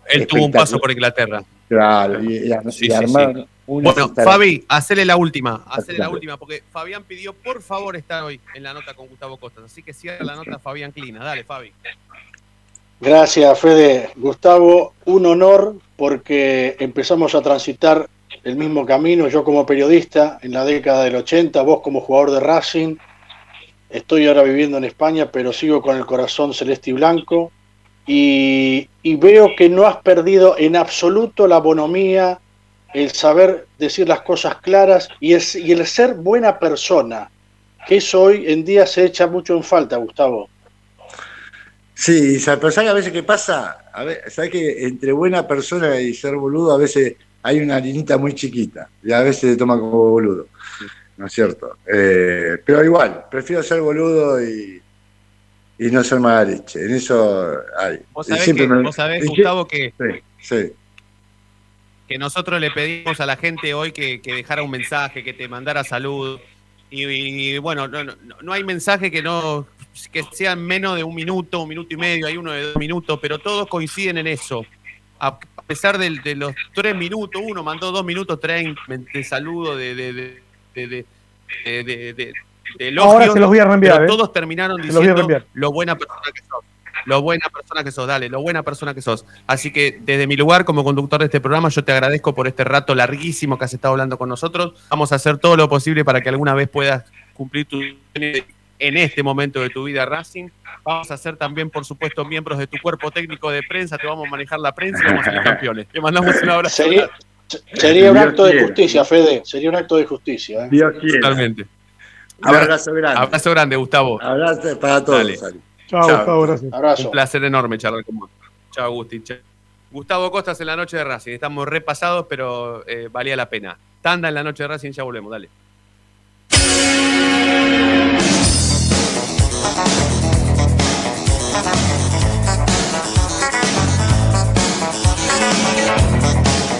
Él tuvo un paso por Inglaterra. Claro, y, y ar- Sí, y sí, armaron sí. unas Bueno, Fabi, hacele la última, hacele la última, porque Fabián pidió por favor estar hoy en la nota con Gustavo Costas. Así que cierra la nota Fabián Clina. Dale, Fabi. Gracias, Fede. Gustavo, un honor porque empezamos a transitar el mismo camino, yo como periodista en la década del 80, vos como jugador de Racing. Estoy ahora viviendo en España, pero sigo con el corazón celeste y blanco. Y, y veo que no has perdido en absoluto la bonomía, el saber decir las cosas claras y el, y el ser buena persona, que eso hoy en día se echa mucho en falta, Gustavo. Sí, pero ¿sabes a veces qué pasa? A ver, ¿sabes que entre buena persona y ser boludo a veces hay una linita muy chiquita y a veces se toma como boludo, ¿no es cierto? Eh, pero igual, prefiero ser boludo y, y no ser mala leche. En eso hay. Vos sabés, siempre que, me- vos sabés, y que- Gustavo, que, Sí, sí. que nosotros le pedimos a la gente hoy que, que dejara un mensaje, que te mandara salud. Y, y, bueno, no, no, no hay mensaje que no que sean menos de un minuto, un minuto y medio, hay uno de dos minutos, pero todos coinciden en eso. A pesar del- de, los tres minutos, uno mandó dos minutos treinta de saludo, de, de, de, de, de, de- de- de- de elogios, Ahora se los voy a reenviar, pero ¿eh? todos terminaron los diciendo lo buena persona que sos. Lo buena persona que sos, dale, lo buena persona que sos. Así que desde mi lugar como conductor de este programa, yo te agradezco por este rato larguísimo que has estado hablando con nosotros. Vamos a hacer todo lo posible para que alguna vez puedas cumplir tu en este momento de tu vida Racing. Vamos a ser también, por supuesto, miembros de tu cuerpo técnico de prensa, te vamos a manejar la prensa y vamos a ser *laughs* campeones. Te mandamos un abrazo. Sería, sería un acto de justicia, Fede. Sería un acto de justicia. ¿eh? Dios quiera. Totalmente. Abrazo grande. Abrazo grande, Gustavo. Abrazo para todos. Chao, Gustavo, gracias. Abrazo. Un placer enorme charlar con vos. Chao, Gusti. Gustavo Costas en la noche de Racing. Estamos repasados, pero eh, valía la pena. Tanda en la noche de Racing, ya volvemos, dale.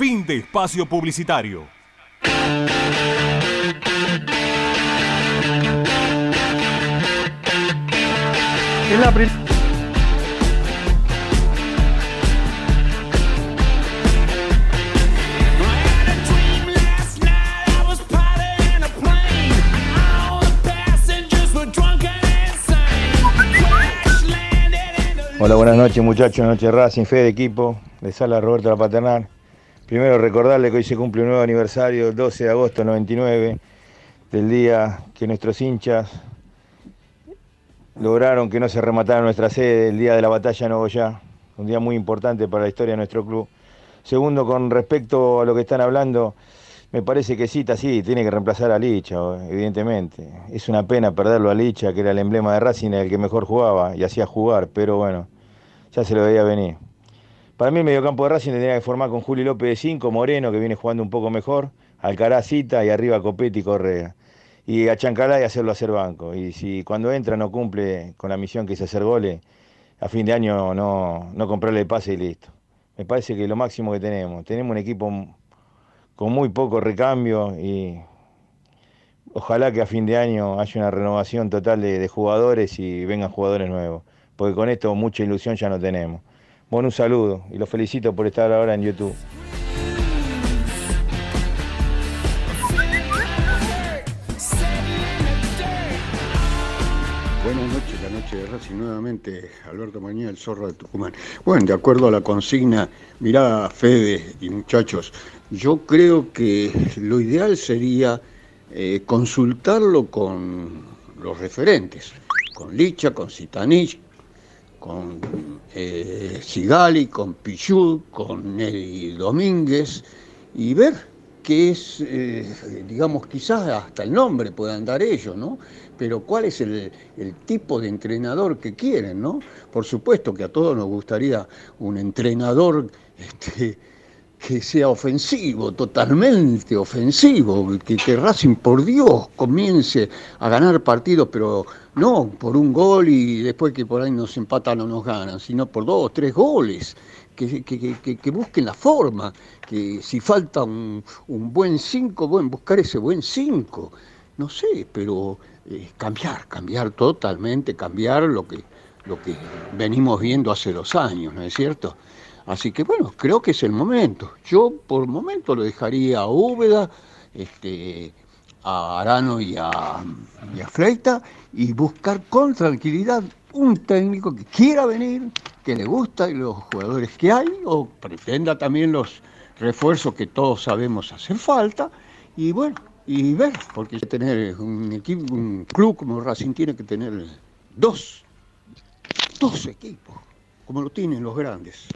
Fin de espacio publicitario. Es la Hola, buenas noches muchachos, noche Racing, fe de equipo, de sala Roberto La Paternal. Primero recordarle que hoy se cumple un nuevo aniversario, el 12 de agosto del 99, del día que nuestros hinchas lograron que no se rematara nuestra sede, el día de la batalla de Nogoyá, un día muy importante para la historia de nuestro club. Segundo, con respecto a lo que están hablando, me parece que Cita sí, tiene que reemplazar a Licha, evidentemente. Es una pena perderlo a Licha, que era el emblema de Racing, el que mejor jugaba y hacía jugar, pero bueno, ya se lo veía venir. Para mí el mediocampo de Racing tendría que formar con Juli López de 5, Moreno, que viene jugando un poco mejor, Alcaraz Cita y arriba Copetti y Correa. y a Chancalá y hacerlo hacer banco. Y si cuando entra no cumple con la misión que es hacer goles, a fin de año no, no comprarle el pase y listo. Me parece que es lo máximo que tenemos. Tenemos un equipo con muy poco recambio y ojalá que a fin de año haya una renovación total de, de jugadores y vengan jugadores nuevos, porque con esto mucha ilusión ya no tenemos. Bueno, un saludo y los felicito por estar ahora en YouTube. Buenas noches, la noche de Racing nuevamente, Alberto Mañía, el zorro de Tucumán. Bueno, de acuerdo a la consigna, mirá Fede y muchachos, yo creo que lo ideal sería eh, consultarlo con los referentes, con Licha, con Citanich, con eh, con Pichud, con Nelly Domínguez, y ver qué es, eh, digamos, quizás hasta el nombre puedan dar ellos, ¿no? Pero cuál es el, el, tipo de entrenador que quieren, ¿no? Por supuesto que a todos nos gustaría un entrenador este, que sea ofensivo, totalmente ofensivo, que, que Racing, por Dios, comience a ganar partidos, pero no por un gol y después que por ahí nos empatan o nos ganan, sino por dos, tres goles. Que, que, que, que, busquen la forma, que si falta un, un buen 5, bueno, buscar ese buen 5, no sé, pero eh, cambiar, cambiar totalmente, cambiar lo que, lo que venimos viendo hace dos años, ¿no es cierto? Así que bueno, creo que es el momento. Yo por momento lo dejaría a Úbeda, este, a Arano y a, y a Fleita y buscar con tranquilidad un técnico que quiera venir, que le gusta los jugadores que hay o pretenda también los refuerzos que todos sabemos hacer falta y bueno, y ver, porque tener un equipo, un club como Racing tiene que tener dos, dos equipos, como lo tienen los grandes.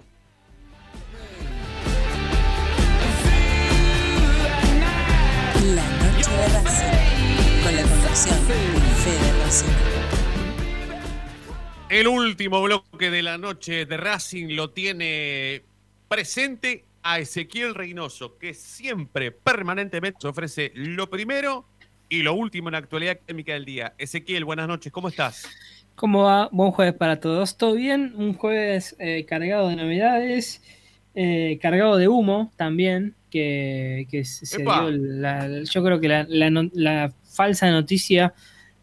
El último bloque de la noche de Racing lo tiene presente a Ezequiel Reynoso, que siempre, permanentemente, ofrece lo primero y lo último en la actualidad académica del día. Ezequiel, buenas noches, ¿cómo estás? ¿Cómo va? Buen jueves para todos. ¿Todo bien? Un jueves eh, cargado de novedades, eh, cargado de humo también, que, que se dio la, yo creo que la, la, la, falsa noticia,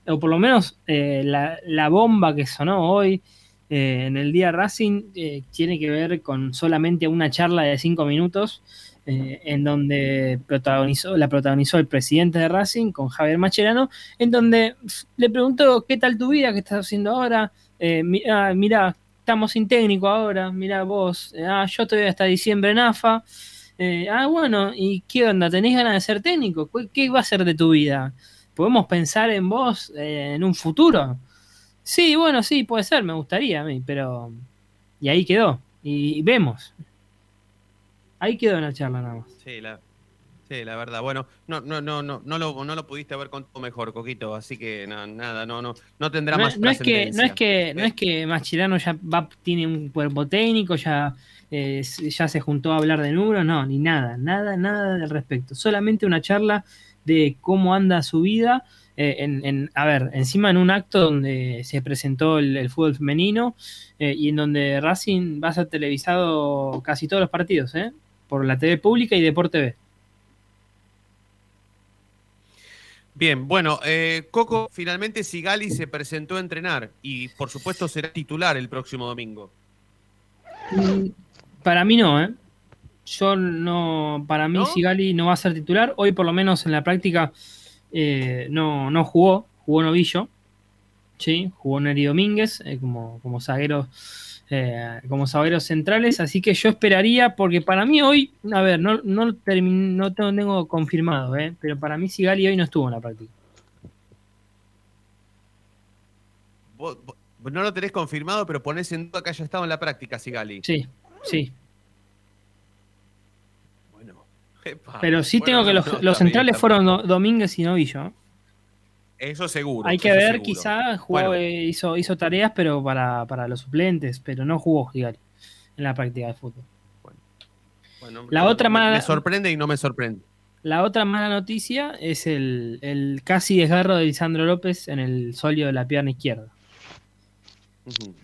o por lo menos eh, la, bomba que sonó hoy eh, en el día Racing, eh, tiene que ver con solamente una charla de cinco minutos. en donde protagonizó, la protagonizó el presidente de Racing con Javier Macherano, en donde le preguntó qué tal tu vida, qué estás haciendo ahora, mira, mira, estamos sin técnico ahora, mira vos, ah, yo todavía hasta diciembre en AFA, eh, ah, bueno, ¿y qué onda? ¿Tenés ganas de ser técnico? ¿Qué va a ser de tu vida? ¿Podemos pensar en vos eh, en un futuro? Sí, bueno, sí, puede ser, me gustaría a mí, pero... Y ahí quedó, y vemos. Ahí quedó en la charla nada más. Sí, la, sí, la verdad. Bueno, no, no, no, no, no lo, no lo pudiste haber contado mejor, Coquito, así que no, nada, no, no, no tendrá no, más no es que No es que, no es que Machirano ya va, tiene un cuerpo técnico, ya eh, ya se juntó a hablar de números, no, ni nada, nada, nada al respecto. Solamente una charla de cómo anda su vida. Eh, en, en, a ver, encima en un acto donde se presentó el, el fútbol femenino eh, y en donde Racing va a ser televisado casi todos los partidos, ¿eh? por la TV pública y Deporte TV. Bien, bueno, eh, Coco, finalmente Sigali se presentó a entrenar y por supuesto será titular el próximo domingo. Para mí no, ¿eh? Yo no, para mí ¿No? Sigali no va a ser titular. Hoy por lo menos en la práctica eh, no, no jugó, jugó Novillo, ¿sí? Jugó Neri Domínguez eh, como, como zaguero. Eh, como zagueros centrales, así que yo esperaría, porque para mí hoy, a ver, no, no, termin, no tengo, tengo confirmado, ¿eh? pero para mí Sigali hoy no estuvo en la práctica. ¿Vos, vos no lo tenés confirmado, pero ponés en duda que haya estado en la práctica, Sigali. Sí, sí. Bueno, epa. Pero sí bueno, tengo que los, no, centrales fueron Do- Domínguez y Novillo. Eso seguro. Hay que ver, seguro. quizá jugó, Bueno, eh, hizo, hizo tareas, pero para, para los suplentes, pero no jugó Gigali en la práctica de fútbol. bueno, La me- otra me, mala- me sorprende y no me sorprende. La otra mala noticia es el, casi desgarro de Lisandro López en el solio de la pierna izquierda.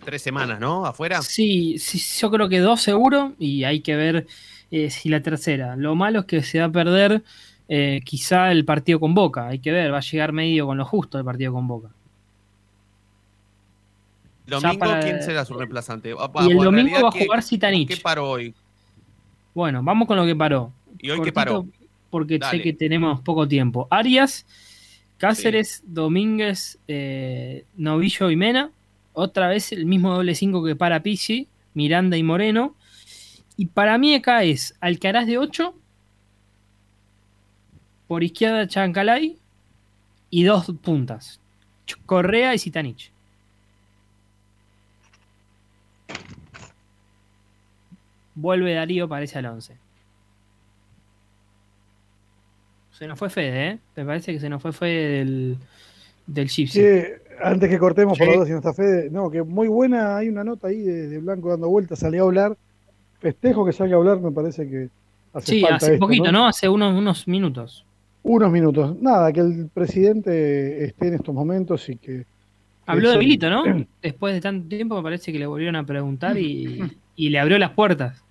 Tres semanas, ¿no? ¿Afuera? Sí, sí, yo creo que dos seguro y hay que ver eh, si la tercera. Lo malo es que se va a perder eh, quizá el partido con Boca. Hay que ver, va a llegar medio con lo justo el partido con Boca. ¿Domingo quién será su reemplazante? y el domingo va a jugar Sitanich. ¿Qué paró hoy? Bueno, vamos con lo que paró. ¿Y hoy qué paró? Porque sé que tenemos poco tiempo. Arias, Cáceres, Domínguez, eh, Novillo y Mena. Otra vez el mismo doble 5 que para Pizzi, Miranda y Moreno. Y para mí acá es Alcaraz de 8. Por izquierda Chancalay. Y dos puntas. Correa y Sitanich. Vuelve Darío, parece al 11. Se nos fue Fede, ¿eh? Me parece que se nos fue Fede del, del Sí, antes que cortemos por los dos, si no está Fede. No, que muy buena, hay una nota ahí de, Blanco dando vueltas, salió a hablar. Festejo que salga a hablar, me parece que hace sí, hace poquito, ¿no? Hace unos, unos minutos. Unos minutos. Nada, que el presidente esté en estos momentos y que. Habló de Vilito, ¿no? *clears throat* Después de tanto tiempo me parece que le volvieron a preguntar y, *clears throat* y le abrió las puertas.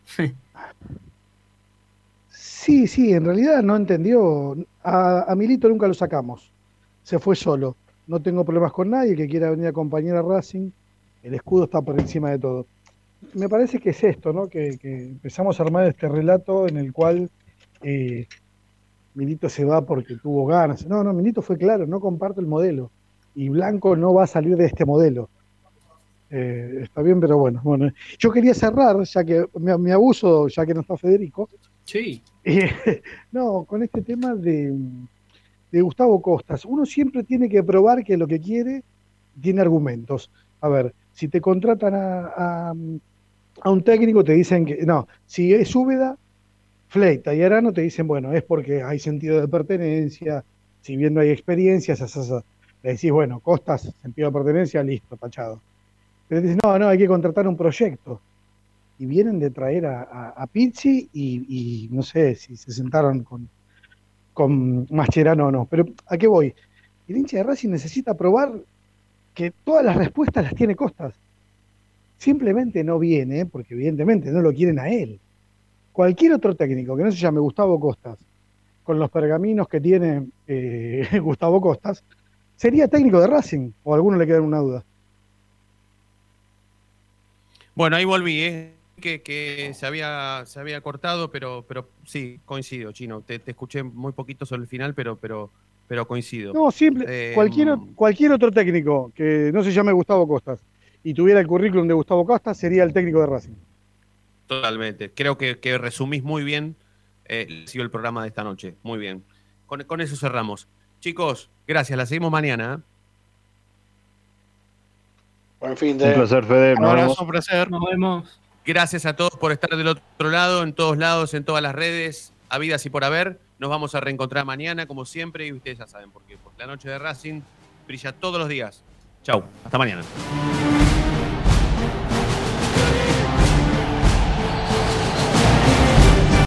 sí, sí, en realidad no entendió. A, Milito nunca lo sacamos. Se fue solo. No tengo problemas con nadie. Que quiera venir a acompañar a Racing, el escudo está por encima de todo. Me parece que es esto, ¿no? Que, empezamos a armar este relato en el cual eh, Milito se va porque tuvo ganas. No, no, Milito fue claro, no comparto el modelo. Y Blanco no va a salir de este modelo. Eh, está bien, pero bueno, bueno. Yo quería cerrar, ya que me, abuso, ya que no está Federico. Sí. *laughs* no, con este tema de, Gustavo Costas. Uno siempre tiene que probar que lo que quiere tiene argumentos. A ver, si te contratan a, a, un técnico, te dicen que no, si es Úbeda, Fleita y Arano te dicen, bueno, es porque hay sentido de pertenencia, si bien no hay experiencias, le decís, bueno, Costas, sentido de pertenencia, listo, tachado. Pero dicen, no, no, hay que contratar un proyecto. Y vienen de traer a, a, Pizzi y, no sé si se sentaron con, con Mascherano o no. Pero ¿a qué voy? El hincha de Racing necesita probar que todas las respuestas las tiene Costas. Simplemente no viene, porque evidentemente no lo quieren a él. Cualquier otro técnico que no se llame Gustavo Costas, con los pergaminos que tiene eh, *laughs* Gustavo Costas, sería técnico de Racing, o a alguno le queda una duda. Bueno, ahí volví, ¿eh? Que, se, había, se había cortado, pero, pero sí, coincido, Chino. Te, escuché muy poquito sobre el final, pero, pero, pero coincido. No, simple. Eh, cualquier, cualquier otro técnico que no se llame Gustavo Costas y tuviera el currículum de Gustavo Costas sería el técnico de Racing. Totalmente. Creo que, resumís muy bien eh, el programa de esta noche. Muy bien. Con, con eso cerramos. Chicos, gracias. La seguimos mañana. ¿eh? Buen fin de. Un placer, Fede. Un abrazo, un placer. Nos vemos. Gracias a todos por estar del otro lado, en todos lados, en todas las redes, habidas y por haber. Nos vamos a reencontrar mañana, como siempre, y ustedes ya saben por qué. Porque la noche de Racing brilla todos los días. Chau, hasta mañana.